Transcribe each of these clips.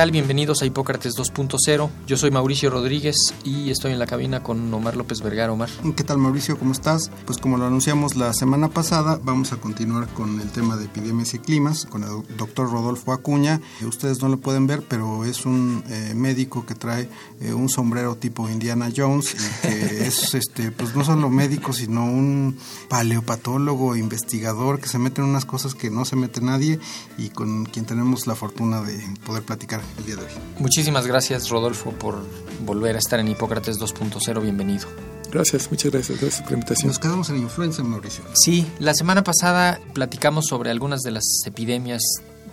Tal? Bienvenidos a Hipócrates 2.0. Yo soy Mauricio Rodríguez y estoy en la cabina con Omar López Vergara. Omar. ¿Qué tal Mauricio? ¿Cómo estás? Pues como lo anunciamos la semana pasada, vamos a continuar con el tema de epidemias y climas con el doctor Rodolfo Acuña. Ustedes no lo pueden ver, pero es un eh, médico que trae eh, un sombrero tipo Indiana Jones y que es, este, pues no solo médico, sino un paleopatólogo, investigador que se mete en unas cosas que no se mete nadie y con quien tenemos la fortuna de poder platicar el día de hoy. Muchísimas gracias, Rodolfo, por volver a estar en Hipócrates 2.0. Bienvenido. Gracias, muchas gracias, gracias por la invitación. Nos quedamos en influenza, Mauricio. Sí, la semana pasada platicamos sobre algunas de las epidemias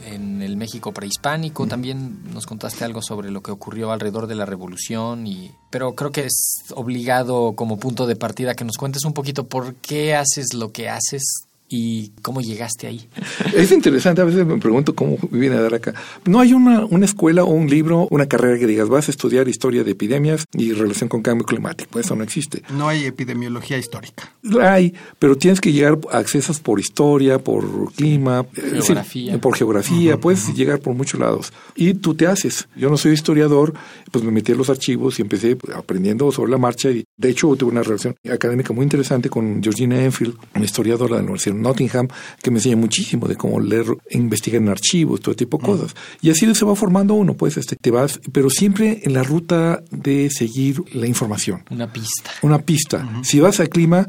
en el México prehispánico. También nos contaste algo sobre lo que ocurrió alrededor de la revolución y pero creo que es obligado como punto de partida que nos cuentes un poquito por qué haces lo que haces y cómo llegaste ahí. Es interesante, a veces me pregunto cómo viene a dar acá. No hay una, una escuela o un libro, una carrera que digas, vas a estudiar historia de epidemias y relación con cambio climático. Eso no existe. No hay epidemiología histórica. Hay, pero tienes que llegar a accesos por historia, por clima, geografía. decir, por geografía, uh -huh, puedes uh -huh. llegar por muchos lados. Y tú te haces. Yo no soy historiador, pues me metí en los archivos y empecé aprendiendo sobre la marcha. Y de hecho, tuve una relación académica muy interesante con Georgina Enfield, una historiadora de la Universidad Nottingham, que me enseña muchísimo de cómo leer investigar en archivos, todo tipo de cosas. Y así se va formando uno, pues, este, te vas, pero siempre en la ruta de seguir la información. Una pista. Una pista. Uh -huh. Si vas al clima,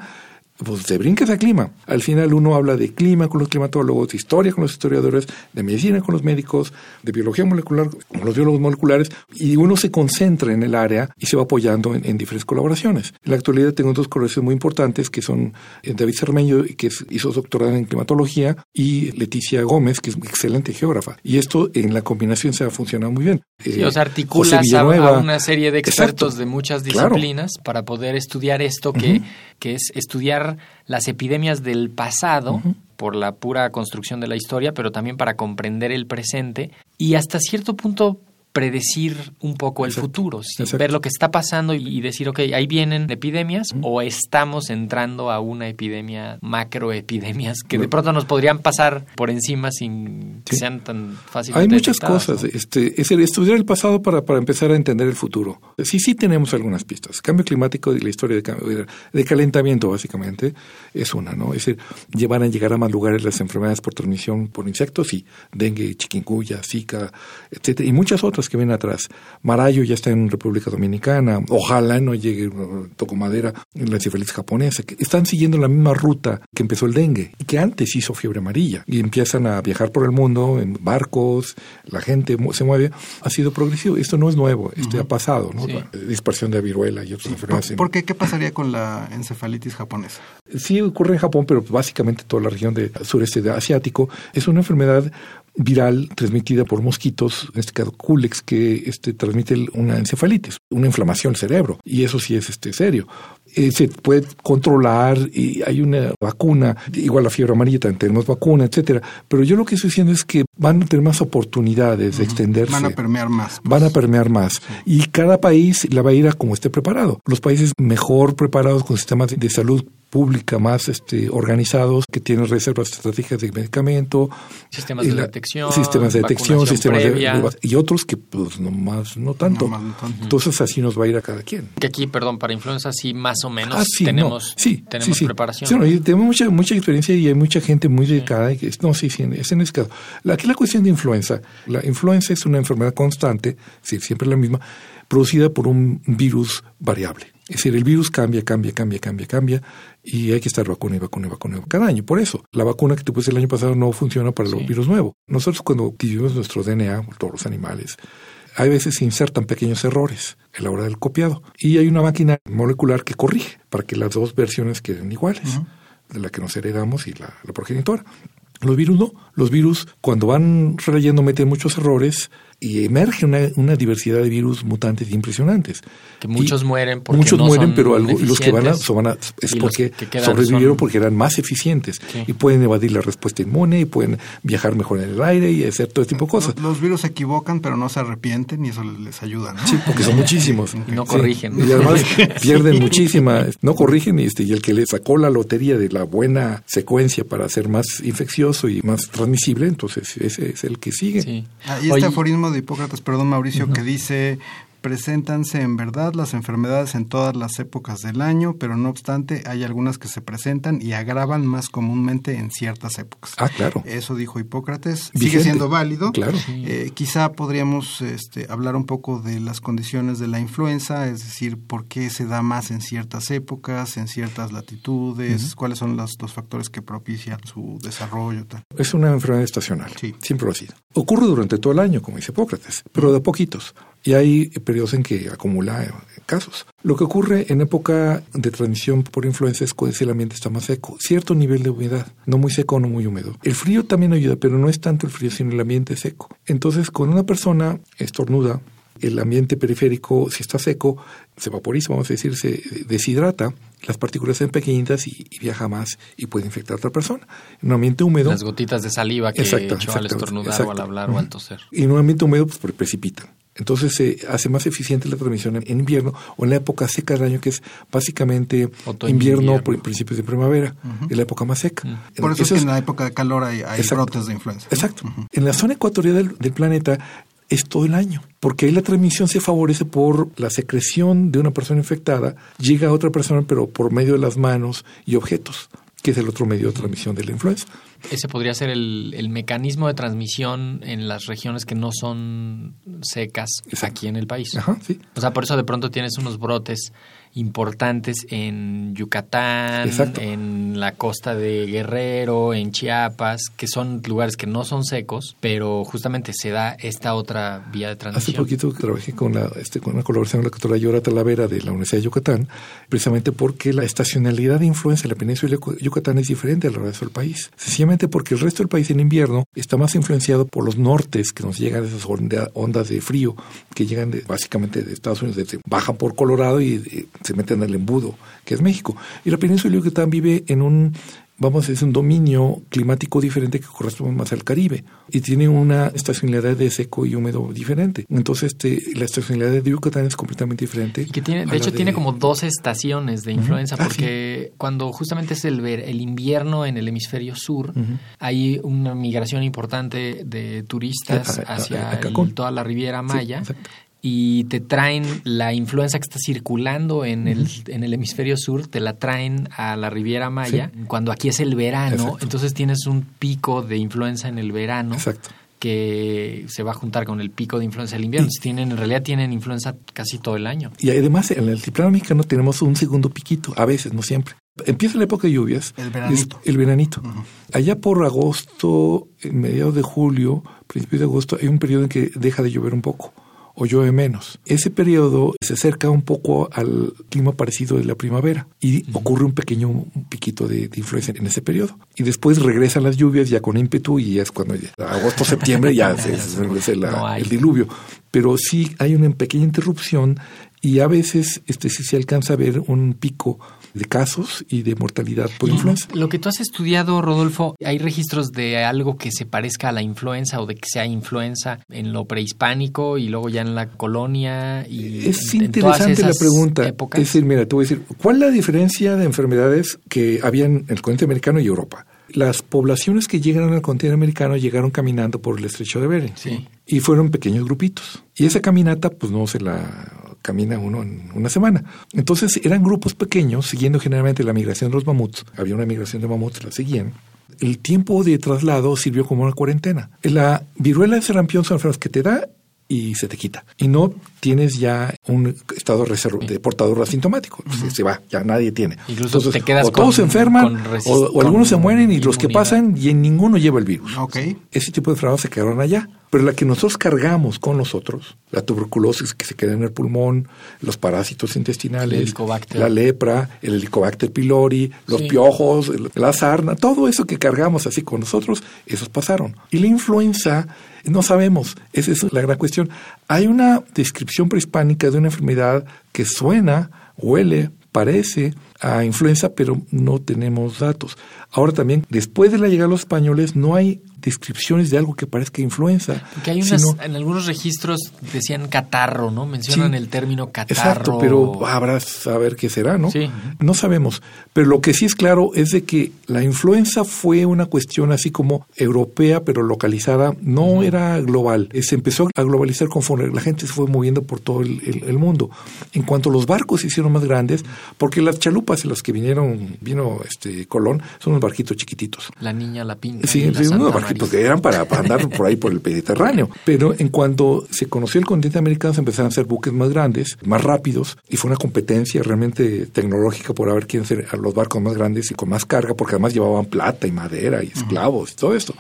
pues te brincas al clima. Al final uno habla de clima con los climatólogos, de historia con los historiadores, de medicina con los médicos, de biología molecular con los biólogos moleculares, y uno se concentra en el área y se va apoyando en, en diferentes colaboraciones. En la actualidad tengo dos colaboraciones muy importantes que son eh, David Cermeño, que hizo doctorado en climatología, y Leticia Gómez, que es excelente geógrafa. Y esto en la combinación se ha funcionado muy bien. Sí, eh, articulas a, a, una serie de expertos Exacto. de muchas disciplinas claro. para poder estudiar esto que, uh -huh. que es estudiar las epidemias del pasado uh -huh. por la pura construcción de la historia, pero también para comprender el presente y hasta cierto punto predecir un poco el Exacto. futuro, ¿sí? ver lo que está pasando y decir, ok, ahí vienen epidemias o estamos entrando a una epidemia, macroepidemias, que de pronto nos podrían pasar por encima sin que sean tan fáciles. Hay muchas cosas. ¿no? Este, es el estudiar el pasado para, para empezar a entender el futuro. Sí, sí tenemos algunas pistas. Cambio climático y la historia de, cambio, de calentamiento, básicamente, es una, ¿no? Es decir, llevar a llegar a más lugares las enfermedades por transmisión por insectos, sí, dengue, chikungunya, zika, etcétera, y muchas otras que vienen atrás. Marayo ya está en República Dominicana, ojalá no llegue, toco madera, en la encefalitis japonesa, que están siguiendo la misma ruta que empezó el dengue y que antes hizo fiebre amarilla y empiezan a viajar por el mundo en barcos, la gente se mueve, ha sido progresivo. Esto no es nuevo, esto uh -huh. ha pasado, ¿no? Sí. Dispersión de viruela y otras enfermedades. ¿Por qué? ¿Qué pasaría con la encefalitis japonesa? Sí ocurre en Japón, pero básicamente toda la región del sureste asiático es una enfermedad viral transmitida por mosquitos, en este caso Culex, que este, transmite una encefalitis, una inflamación del cerebro. Y eso sí es este, serio. Eh, se puede controlar y hay una vacuna, igual la fiebre amarilla también tenemos vacuna, etcétera. Pero yo lo que estoy diciendo es que van a tener más oportunidades uh -huh. de extenderse. Van a permear más. Van a permear más. Sí. Y cada país la va a ir a como esté preparado. Los países mejor preparados con sistemas de salud pública más este, organizados que tienen reservas estratégicas de medicamento sistemas de la, detección sistemas de detección sistemas de, y otros que pues no más no tanto. No, no tanto entonces así nos va a ir a cada quien que aquí perdón para influenza sí más o menos ah, sí, tenemos no. sí, tenemos sí, preparación no, tenemos mucha mucha experiencia y hay mucha gente muy dedicada y que, no sí sí es en ese caso la, aquí la cuestión de influenza la influenza es una enfermedad constante siempre la misma producida por un virus variable es decir, el virus cambia, cambia, cambia, cambia, cambia y hay que estar vacuna y vacuna y vacuna cada año. Por eso, la vacuna que te puse el año pasado no funciona para sí. el virus nuevo. Nosotros cuando vivimos nuestro DNA, todos los animales, a veces se insertan pequeños errores a la hora del copiado. Y hay una máquina molecular que corrige para que las dos versiones queden iguales, de la que nos heredamos y la, la progenitora. Los virus no. Los virus, cuando van releyendo, meten muchos errores y emerge una, una diversidad de virus mutantes impresionantes. Que muchos Y mueren porque Muchos no mueren, son pero algo- los que van a, van a- es porque que sobrevivieron son- porque eran más eficientes Sí. y pueden evadir la respuesta inmune y pueden viajar mejor en el aire y hacer todo tipo de cosas. Los, los virus se equivocan, pero no se arrepienten y eso les ayuda, ¿no? Sí, porque son muchísimos. Y no Sí. corrigen. Y además pierden muchísima, no corrigen y, este, y el que le sacó la lotería de la buena secuencia para ser más infeccioso y más transmisible, entonces ese es el que sigue. Sí. Ah, y este aforismo de Hipócrates, perdón Mauricio, que dice, preséntanse en verdad las enfermedades en todas las épocas del año, pero no obstante hay algunas que se presentan y agravan más comúnmente en ciertas épocas. Ah, claro. Eso dijo Hipócrates, Vigente. sigue siendo válido. Claro. Eh, quizá podríamos este, hablar un poco de las condiciones de la influenza, es decir, por qué se da más en ciertas épocas, en ciertas latitudes, cuáles son los, los factores que propician su desarrollo. Tal. Es una enfermedad estacional, Sí. siempre lo ha sido. Ocurre durante todo el año, como dice Hipócrates, pero de poquitos. Y hay periodos en que acumula eh, casos. Lo que ocurre en época de transmisión por influenza es cuando el ambiente está más seco, cierto nivel de humedad, no muy seco, no muy húmedo. El frío también ayuda, pero no es tanto el frío, sino el ambiente seco. Entonces, cuando una persona estornuda, el ambiente periférico, si está seco, se vaporiza, vamos a decir, se deshidrata, las partículas son pequeñitas y, y viaja más y puede infectar a otra persona. En un ambiente húmedo, Las gotitas de saliva que Exacto, echó al exacto, estornudar o al hablar o al toser. y en un ambiente húmedo pues pre- precipitan. Entonces se hace más eficiente la transmisión en, en invierno o en la época seca del año, que es básicamente Otoño, invierno, invierno. por principios de primavera, es la época más seca. Por eso es que en la época de calor hay, hay Exacto. brotes de influenza. ¿no? Exacto. En la zona ecuatorial del, del planeta es todo el año, porque ahí la transmisión se favorece por la secreción de una persona infectada, llega a otra persona, pero por medio de las manos y objetos, que es el otro medio de transmisión de la influenza. Ese podría ser el, el mecanismo de transmisión en las regiones que no son secas Exacto. aquí en el país. Ajá, sí. O sea, por eso de pronto tienes unos brotes importantes en Yucatán, Exacto. en la costa de Guerrero, en Chiapas, que son lugares que no son secos, pero justamente se da esta otra vía de Hace transmisión. poquito trabajé con, la, este, con una colaboración con la doctora Yora Talavera de la Universidad de Yucatán, precisamente porque la estacionalidad de influenza en la península de Yuc- Yucatán es diferente al resto del país. Porque el resto del país en invierno está más influenciado por los nortes que nos llegan esas onda- ondas de frío que llegan de- básicamente de Estados Unidos, desde- bajan por Colorado y eh, se meten al embudo, que es México. Y la península de Yucatán vive en un vamos a decir, un dominio climático diferente que corresponde más al Caribe y tiene una estacionalidad de seco y húmedo diferente. Entonces, este, la estacionalidad de Yucatán es completamente diferente. Y que tiene, de hecho, tiene como dos estaciones de influenza, Ah, porque cuando justamente es el, ver- el invierno en el hemisferio sur, hay una migración importante de turistas A- a- hacia a el- Cancún. toda la Riviera Maya. Y te traen la influenza que está circulando en, el, en el hemisferio sur, te la traen a la Riviera Maya, cuando aquí es el verano, Exacto. entonces tienes un pico de influenza en el verano Exacto. que se va a juntar con el pico de influenza del invierno. Tienen, en realidad tienen influenza casi todo el año. Y además, en el altiplano mexicano tenemos un segundo piquito, a veces, no siempre. Empieza la época de lluvias. El veranito. es el veranito. Allá por agosto, en mediados de julio, principios de agosto, hay un periodo en que deja de llover un poco o llueve menos. Ese periodo se acerca un poco al clima parecido de la primavera y ocurre un pequeño piquito de, de influencia en ese periodo. Y después regresan las lluvias ya con ímpetu y ya es cuando ya- agosto, septiembre ya se, se la- No el diluvio. Pero sí hay una pequeña interrupción y a veces este sí se alcanza a ver un pico de casos y de mortalidad por influenza. Lo que tú has estudiado, Rodolfo, ¿hay registros de algo que se parezca a la influenza o de que sea influenza en lo prehispánico y luego ya en la colonia? Y Es en- en todas interesante la esas pregunta. épocas? Es decir, mira, te voy a decir, ¿cuál es la diferencia de enfermedades que había en el continente americano y Europa? Las poblaciones que llegaron al continente americano llegaron caminando por el estrecho de Bering. Sí. Y fueron pequeños grupitos. Y esa caminata, pues no se la camina uno en una semana. Entonces eran grupos pequeños, siguiendo generalmente la migración de los mamuts. Había una migración de mamuts, la seguían. El tiempo de traslado sirvió como una cuarentena. La viruela de sarampión son enfermedades que te da y se te quita. Y no tienes ya un estado de portador asintomático. Se, se va, ya nadie tiene. Incluso te quedas o todos con- se enferman, o, o algunos se mueren y los que pasan y en ninguno lleva el virus. Ese tipo de enfermedades se quedaron allá. Pero la que nosotros cargamos con nosotros, la tuberculosis que se queda en el pulmón, los parásitos intestinales, la lepra, el helicobacter pylori, los Sí. piojos, la sarna, todo eso que cargamos así con nosotros, esos pasaron. Y la influenza, no sabemos, esa es la gran cuestión. Hay una descripción prehispánica de una enfermedad que suena, huele, parece a influenza, pero no tenemos datos. Ahora también, después de la llegada de los españoles, no hay descripciones de algo que parezca influenza. Porque hay unas, sino- en algunos registros decían catarro, ¿no? Mencionan Sí. el término catarro. Exacto, pero habrá saber qué será, ¿no? Sí. No sabemos. Pero lo que sí es claro es de que la influenza fue una cuestión así como europea, pero localizada, no era global. Eh, Se empezó a globalizar conforme la gente se fue moviendo por todo el, el- el mundo. En cuanto los barcos se hicieron más grandes, porque las chalupas en las que vinieron, vino este Colón, son unos barquitos chiquititos. La niña, la pinta. Sí, y la sí, Santa unos barquitos María. que eran para, para andar por ahí por el Mediterráneo. Pero en cuanto se conoció el continente americano, se empezaron a hacer buques más grandes, más rápidos, y fue una competencia realmente tecnológica por a ver quién ser los barcos más grandes y con más carga, porque además llevaban plata y madera y esclavos y todo esto.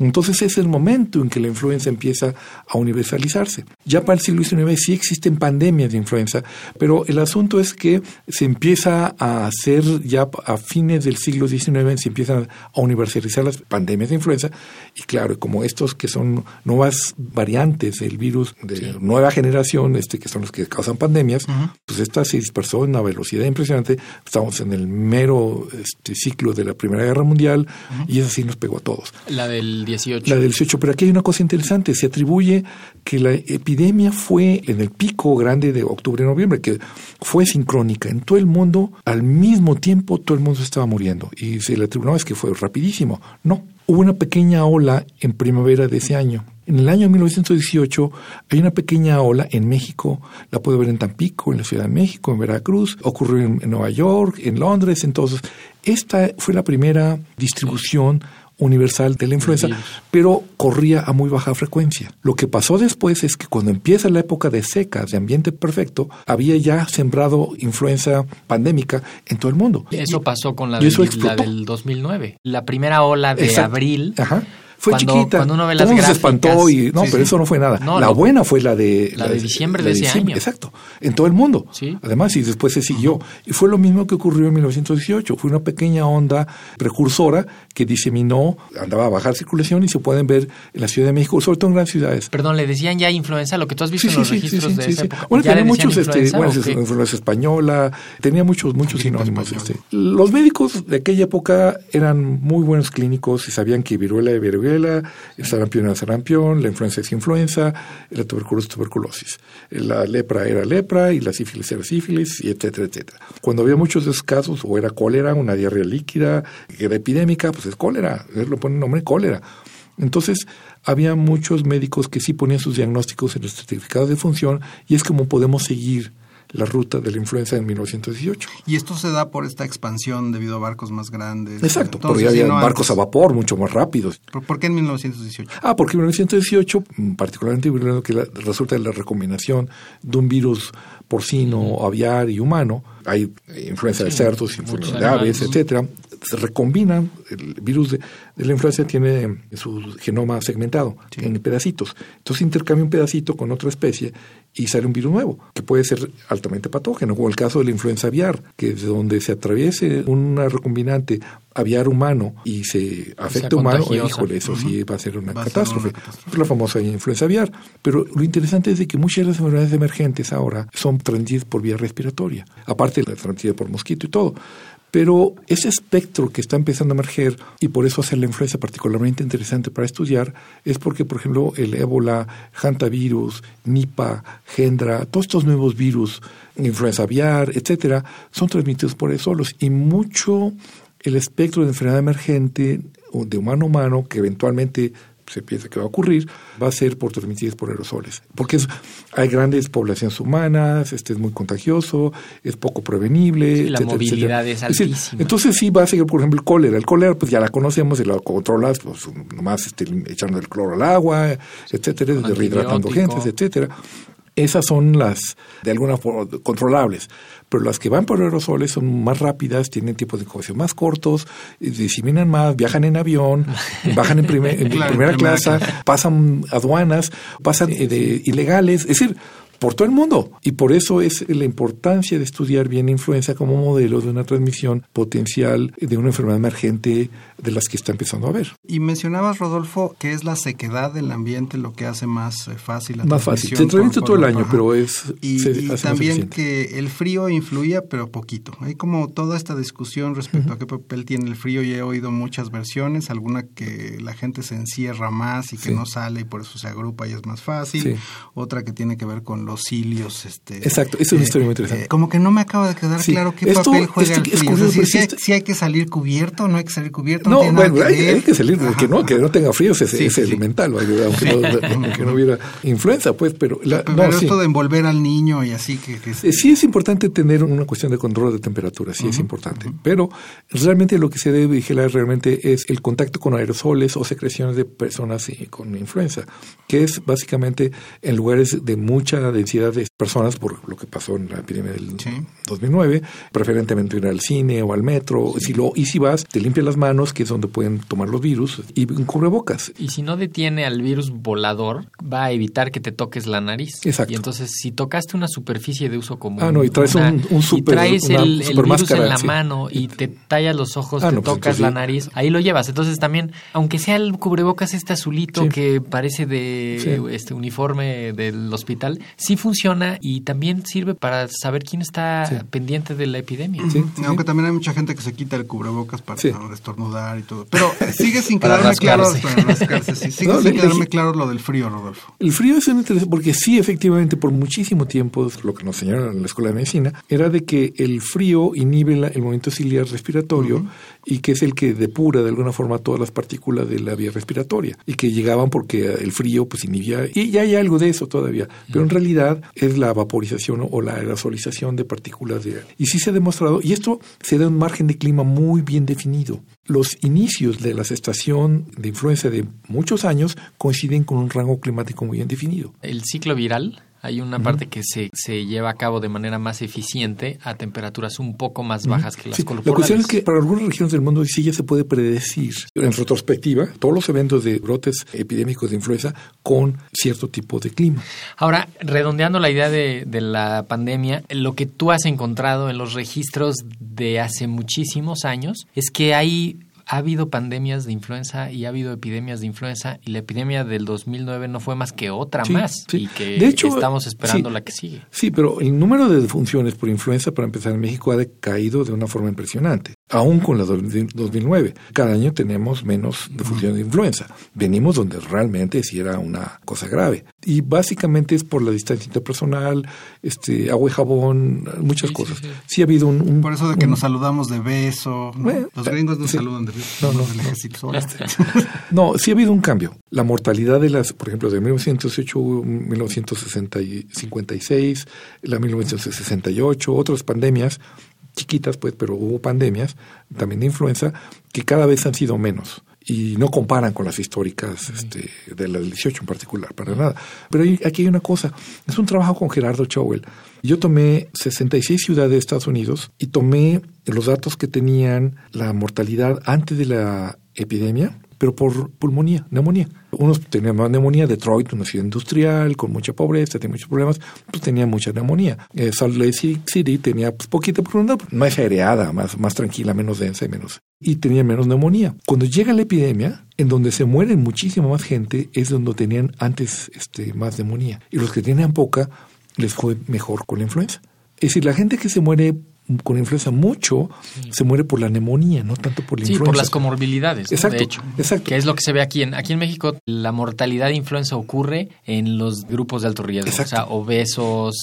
Entonces es el momento en que la influenza empieza a universalizarse. Ya para el siglo XIX sí existen pandemias de influenza, pero el asunto es que se empieza a hacer ya a fines del siglo XIX, se empiezan a universalizar las pandemias de influenza y claro, como estos que son nuevas variantes del virus de nueva generación, este que son los que causan pandemias, pues esta se dispersó en una velocidad impresionante. Estamos en el mero este, ciclo de la Primera Guerra Mundial y eso sí nos pegó a todos. La del 18. La del 18, pero aquí hay una cosa interesante, se atribuye que la epidemia fue en el pico grande de octubre-noviembre, que fue sincrónica en todo el mundo, al mismo tiempo todo el mundo estaba muriendo y se le atribuyó, no, que fue rapidísimo, no, hubo una pequeña ola en primavera de ese año. En el año 1918 hay una pequeña ola en México, la puede ver en Tampico, en la Ciudad de México, en Veracruz, ocurrió en Nueva York, en Londres, entonces esta fue la primera distribución universal de la influenza, pero corría a muy baja frecuencia. Lo que pasó después es que cuando empieza la época de secas, de ambiente perfecto, había ya sembrado influenza pandémica en todo el mundo. Eso pasó con la, del, la explotó. del 2009. La primera ola de Exacto. abril. Ajá. Fue Cuando- chiquita. cuando uno ve las mundo se gráficas. espantó y no, Sí, pero eso no fue nada. No, la no. buena fue la de La de diciembre de ese año. Exacto. En todo el mundo. Sí. Además y después se siguió y fue lo mismo que ocurrió en 1918. Fue una pequeña onda precursora que diseminó, andaba a bajar circulación y se pueden ver en la Ciudad de México, sobre todo en grandes ciudades. Perdón, le decían ya influenza, lo que tú has visto Sí, en los registros de sí, esa sí. época. Bueno, ¿Ya le tenía muchos, este, bueno, influenza española, tenía muchos, muchos sinónimos. Este. Los médicos de aquella época eran muy buenos clínicos y sabían que viruela es viruela, el sarampión era sarampión, la influenza es influenza, la tuberculosis tuberculosis, la lepra era lepra y la sífilis era sífilis, y etcétera, etcétera. Cuando había muchos casos, o era cólera, una diarrea líquida, que era epidémica, pues es cólera, lo pone el nombre cólera. Entonces, había muchos médicos que sí ponían sus diagnósticos en los certificados de función y es como podemos seguir la ruta de la influenza en 1918. Y esto se da por esta expansión debido a barcos más grandes. Exacto, Entonces, porque si había no barcos antes- a vapor mucho más rápidos. ¿Por, qué en 1918? Ah, porque en 1918, mm, particularmente que resulta de la recombinación de un virus porcino, aviar y humano, hay influenza de Sí, cerdos, influenza de aves, etcétera, se recombinan, el virus de, de la influenza tiene su genoma segmentado en pedacitos. Entonces intercambia un pedacito con otra especie y sale un virus nuevo, que puede ser altamente patógeno, como el caso de la influenza aviar, que de donde se atraviese una recombinante aviar humano y se afecta humano, eh, híjole, eso sí va a ser una ser catástrofe. una catástrofe. Es la famosa influenza aviar. Pero lo interesante es de que muchas de las enfermedades emergentes ahora son transmitidas por vía respiratoria, aparte de la transmitida por mosquito y todo. Pero ese espectro que está empezando a emerger, y por eso hacer la influenza particularmente interesante para estudiar, es porque, por ejemplo, el ébola, hantavirus, Nipah, Gendra, todos estos nuevos virus, influenza aviar, etcétera, son transmitidos por aerosolos. Y mucho el espectro de enfermedad emergente o de humano a humano, que eventualmente se piensa que va a ocurrir, va a ser por transmitidas por aerosoles. Porque es- hay grandes poblaciones humanas, este es muy contagioso, es poco prevenible. Sí, la etcétera, movilidad etcétera. es decir, altísima. entonces sí va a seguir, por ejemplo, el cólera. El cólera, pues ya la conocemos y la controlas, pues nomás este, echando el cloro al agua, etcétera, rehidratando gentes, etcétera. Esas son las, de alguna forma, controlables. Pero las que van por aerosoles son más rápidas, tienen tiempos de incubación más cortos, diseminan más, viajan en avión, bajan en, primer- en Claro, primera primera clase, pasan aduanas, pasan eh, de ilegales. Es decir, por todo el mundo. Y por eso es la importancia de estudiar bien la influenza como modelo de una transmisión potencial de una enfermedad emergente de las que está empezando a haber. Y mencionabas, Rodolfo, que es la sequedad del ambiente lo que hace más eh, fácil la Más fácil. transmisión Se transmite todo el año, ajá. pero es Y, se y más también que el frío influía, pero poquito. Hay como toda esta discusión respecto a qué papel tiene el frío y he oído muchas versiones, alguna que la gente se encierra más y que Sí. no sale y por eso se agrupa y es más fácil, Sí. otra que tiene que ver con los cilios. Este, Exacto, es una historia muy interesante. como que no me acaba de quedar Sí. claro qué Esto papel juega es- el es frío. curioso, es decir, porque si hay, este- si hay que salir cubierto, no hay que salir cubierto. No, bueno, que hay, que salir, que no, que no tenga frío es, Sí, es sí, elemental, aunque, no, aunque no hubiera influenza, pues, pero, la- Pero no, sí. esto de envolver al niño y así que... que Eh, Sí es importante tener una cuestión de control de temperatura, sí es importante, pero realmente lo que se debe vigilar realmente es el contacto con aerosoles o secreciones de personas eh, con influenza, que es básicamente en lugares de mucha densidad de personas, por lo que pasó en la epidemia del Sí. 2009, preferentemente ir al cine o al metro, si lo, y si vas, te limpias las manos, que es donde pueden tomar los virus, y un cubrebocas. Y si no detiene al virus volador, va a evitar que te toques la nariz. Exacto. Y entonces, si tocaste una superficie de uso común, Ah, no, y traes un- un y super- traes una el, el super virus máscara, en la sí. mano y te tallas los ojos, Ah, te no, pues tocas la nariz, ahí lo llevas. Entonces también, aunque sea el cubrebocas este azulito que parece de este uniforme del hospital, sí funciona y también sirve para saber quién está Sí. pendiente de la epidemia. Sí, Aunque también hay mucha gente que se quita el cubrebocas para Sí. no estornudar y todo. Pero sigue sin Para quedarme claro, sí, sigue No, sin le- quedarme le- claro lo del frío, Rodolfo. El frío es un interesante porque sí, efectivamente, por muchísimo tiempo, lo que nos enseñaron en la escuela de medicina, era de que el frío inhibe la- el movimiento ciliar respiratorio y que es el que depura de alguna forma todas las partículas de la vía respiratoria y que llegaban porque el frío pues inhibía, y ya hay algo de eso todavía, pero en realidad es la vaporización o la aerosolización de partículas de... Y sí se ha demostrado, y esto se da un margen de clima muy bien definido. Los inicios de la estación de influenza de muchos años coinciden con un rango climático muy bien definido. El ciclo viral, hay una parte que se, se lleva a cabo de manera más eficiente a temperaturas un poco más bajas que las Sí, la cuestión es que para algunas regiones del mundo sí ya se puede predecir en retrospectiva todos los eventos de brotes epidémicos de influenza con cierto tipo de clima. Ahora, redondeando la idea de, de la pandemia, lo que tú has encontrado en los registros de hace muchísimos años es que hay ha habido pandemias de influenza y ha habido epidemias de influenza y la epidemia del 2009 no fue más que otra Sí, más sí. y que De hecho, estamos esperando sí. la que sigue. Sí, pero el número de defunciones por influenza, para empezar, en México ha decaído de una forma impresionante, aún con la do- de 2009. Cada año tenemos menos defunciones de influenza. Venimos donde realmente sí era una cosa grave. Y básicamente es por la distancia interpersonal, este, agua y jabón, muchas Sí, cosas. Sí, sí. ha habido un... un- Por eso de que un- nos saludamos de beso. ¿no? Bueno, Los gringos nos sí. saludan de beso. No, no, no. ejército solo. No, sí ha habido un cambio. La mortalidad de las, por ejemplo, de 1908, 1956, la 1968, otras pandemias, chiquitas pues, pero hubo pandemias también de influenza, que cada vez han sido menos. Y no comparan con las históricas este, de la del 18 en particular, para nada. Pero hay- aquí hay una cosa, es un trabajo con Gerardo Chowell. Yo tomé 66 ciudades de Estados Unidos y tomé los datos que tenían la mortalidad antes de la epidemia, pero por pulmonía, neumonía. Unos tenían más neumonía, Detroit, una ciudad industrial, con mucha pobreza, tenía muchos problemas, pues tenía mucha neumonía. Eh, Salt Lake City tenía pues, poquita, pero una más aireada, más, más tranquila, menos densa y menos. Y tenía menos neumonía. Cuando llega la epidemia, en donde se mueren muchísima más gente, es donde tenían antes este, más neumonía. Y los que tenían poca, les fue mejor con la influenza. Es decir, la gente que se muere con influenza mucho, se muere por la neumonía, no tanto por la Sí, influenza. por las comorbilidades, ¿no? Exacto, de hecho. exacto. Que es lo que se ve aquí en aquí en México. La mortalidad de influenza ocurre en los grupos de alto riesgo. Exacto. O sea, obesos,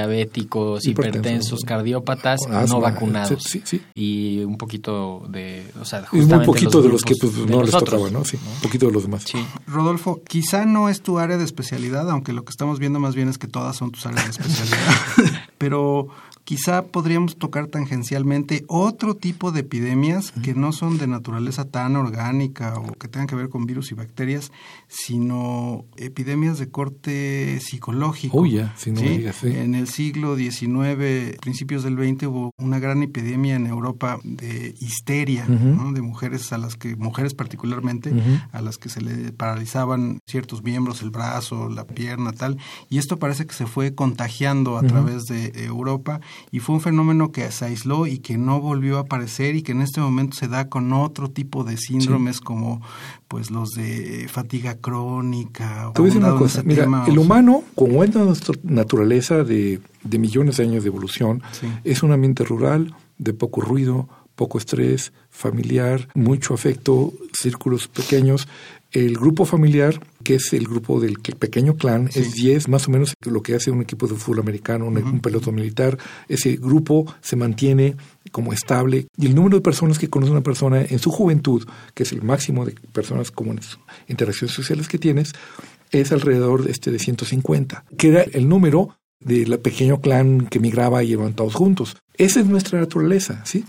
diabéticos, Hipertensos. hipertensos, cardiópatas, no vacunados. sí, sí. Y un poquito de... O sea, Y muy justamente poquito de los que pues, de no les nosotros, tocaba, ¿no? Sí, un poquito de los demás. Sí. Rodolfo, quizá no es tu área de especialidad, aunque lo que estamos viendo más bien es que todas son tus áreas de especialidad. Pero, quizá podríamos tocar tangencialmente otro tipo de epidemias que no son de naturaleza tan orgánica o que tengan que ver con virus y bacterias, sino epidemias de corte psicológico. Oh, ya, si no ¿sí? digas, sí. En el siglo XIX, principios del XX, hubo una gran epidemia en Europa de histeria. ¿no? de mujeres a las que, mujeres particularmente, a las que se le paralizaban ciertos miembros, el brazo, la pierna, tal. Y esto parece que se fue contagiando a través de Europa y fue un fenómeno que se aisló y que no volvió a aparecer y que en este momento se da con otro tipo de síndromes como pues los de fatiga crónica. Te voy a decir una cosa, mira, tema, el o sea, humano, como es nuestra naturaleza de, de millones de años de evolución, Sí. es un ambiente rural, de poco ruido, poco estrés, familiar, mucho afecto, círculos pequeños. El grupo familiar, que es el grupo del pequeño clan, es 10, más o menos lo que hace un equipo de fútbol americano, un, un pelotón militar. Ese grupo se mantiene como estable y el número de personas que conoce una persona en su juventud, que es el máximo de personas como en sus interacciones sociales que tienes, es alrededor de, este, de 150, que era el número del pequeño clan que migraba y iban todos juntos. Esa es nuestra naturaleza, ¿sí?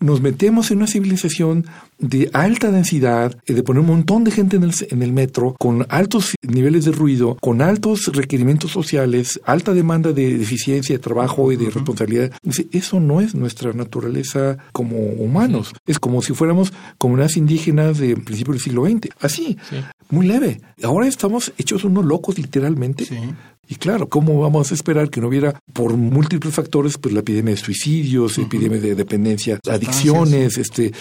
Nos metemos en una civilización de alta densidad, eh, de poner un montón de gente en el, en el metro, con altos niveles de ruido, con altos requerimientos sociales, alta demanda de eficiencia, de trabajo y de responsabilidad. Dice, eso no es nuestra naturaleza como humanos. Es como si fuéramos comunidades indígenas de principios del siglo XX. Así, muy leve. Ahora estamos hechos unos locos literalmente. Sí. Y claro, ¿cómo vamos a esperar que no hubiera por múltiples factores pues la epidemia de suicidios, epidemia de dependencia, adicciones, este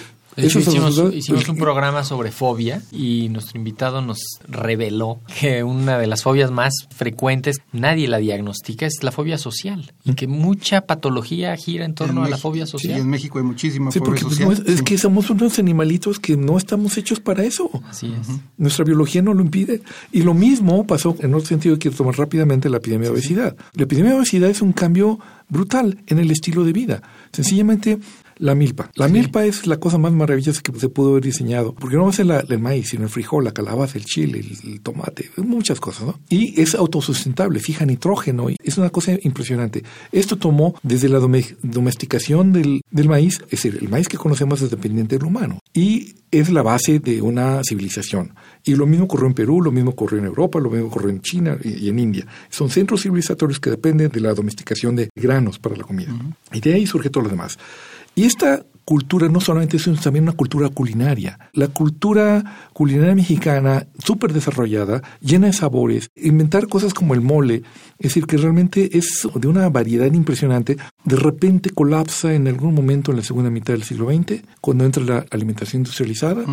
De hecho, hicimos, hicimos un programa sobre fobia y nuestro invitado nos reveló que una de las fobias más frecuentes, nadie la diagnostica, es la fobia social y que mucha patología gira en torno en a la fobia sí, social. en México hay muchísima Sí, fobia porque pues, social. es, es Sí. que somos unos animalitos que no estamos hechos para eso. Así es. Nuestra biología no lo impide. Y lo mismo pasó, en otro sentido, quiero tomar rápidamente la epidemia de obesidad. La epidemia de obesidad es un cambio brutal en el estilo de vida. Sencillamente, la milpa. La milpa es la cosa más maravillosa que se pudo haber diseñado. Porque no va a ser la- el maíz, sino el frijol, la calabaza, el chile, el, el tomate, muchas cosas, ¿no? Y es autosustentable, fija nitrógeno. y Es una cosa impresionante. Esto tomó desde la dome- domesticación del, del maíz, es decir, el maíz que conocemos es dependiente del humano. Y es la base de una civilización. Y lo mismo ocurrió en Perú, lo mismo ocurrió en Europa, lo mismo ocurrió en China y, y en India. Son centros civilizatorios que dependen de la domesticación de granos para la comida. Y de ahí surge todo lo demás. Y esta cultura no solamente es también una cultura culinaria. La cultura culinaria mexicana, súper desarrollada, llena de sabores, inventar cosas como el mole, es decir, que realmente es de una variedad impresionante, de repente colapsa en algún momento en la segunda mitad del siglo XX, cuando entra la alimentación industrializada,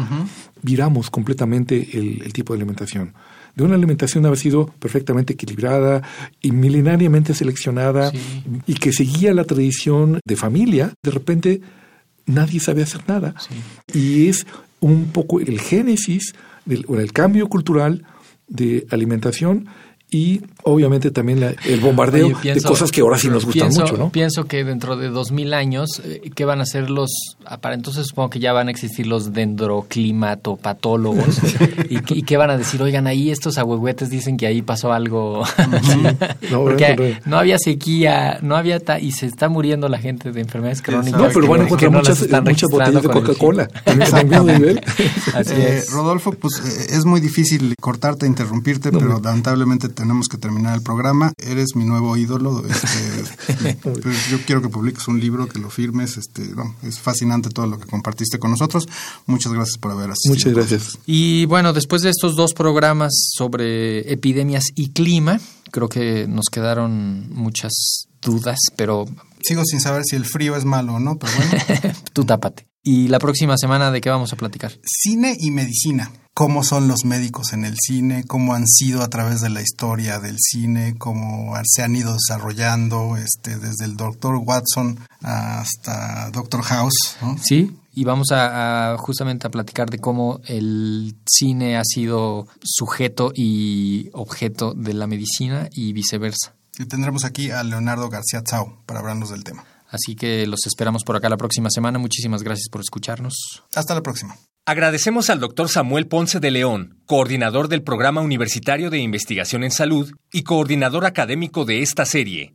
viramos completamente el, el tipo de alimentación de una alimentación haber sido perfectamente equilibrada y milenariamente seleccionada Sí. y que seguía la tradición de familia, de repente nadie sabe hacer nada. Y es un poco el génesis del o el cambio cultural de alimentación y obviamente también la- el bombardeo Oye, pienso- de cosas que ahora sí nos gustan pienso, mucho, ¿no? Pienso que dentro de dos mil años, eh, ¿qué van a ser los... Para entonces supongo que ya van a existir los dendroclimatopatólogos. y, que- ¿Y qué van a decir? Oigan, ahí estos ahuehuetes dicen que ahí pasó algo. No, Porque no había sequía, no había... ta- y se está muriendo la gente de enfermedades crónicas. No, pero que- van a que encontrar no muchas, están muchas registrando botellas de Coca-Cola. chip. en el mismo nivel. Así Eh. Rodolfo, pues eh, es muy difícil cortarte, interrumpirte, No, pero lamentablemente tenemos que terminar el programa. Eres mi nuevo ídolo. este, pues, yo quiero que publiques un libro, que lo firmes. Este, no, es fascinante todo lo que compartiste con nosotros. Muchas gracias por haber asistido. Muchas gracias. Y bueno, después de estos dos programas sobre epidemias y clima, creo que nos quedaron muchas dudas, pero Sigo sin saber si el frío es malo o no, pero bueno. tú tápate. Y la próxima semana, ¿de qué vamos a platicar? Cine y medicina. ¿Cómo son los médicos en el cine? ¿Cómo han sido a través de la historia del cine? ¿Cómo se han ido desarrollando este, desde el Dr. Watson hasta Doctor House? ¿no? Sí, y vamos a, a justamente a platicar de cómo el cine ha sido sujeto y objeto de la medicina y viceversa. Y tendremos aquí a Leonardo García Tsao para hablarnos del tema. Así que los esperamos por acá la próxima semana. Muchísimas gracias por escucharnos. Hasta la próxima. Agradecemos al doctor Samuel Ponce de León, coordinador del Programa Universitario de Investigación en Salud y coordinador académico de esta serie.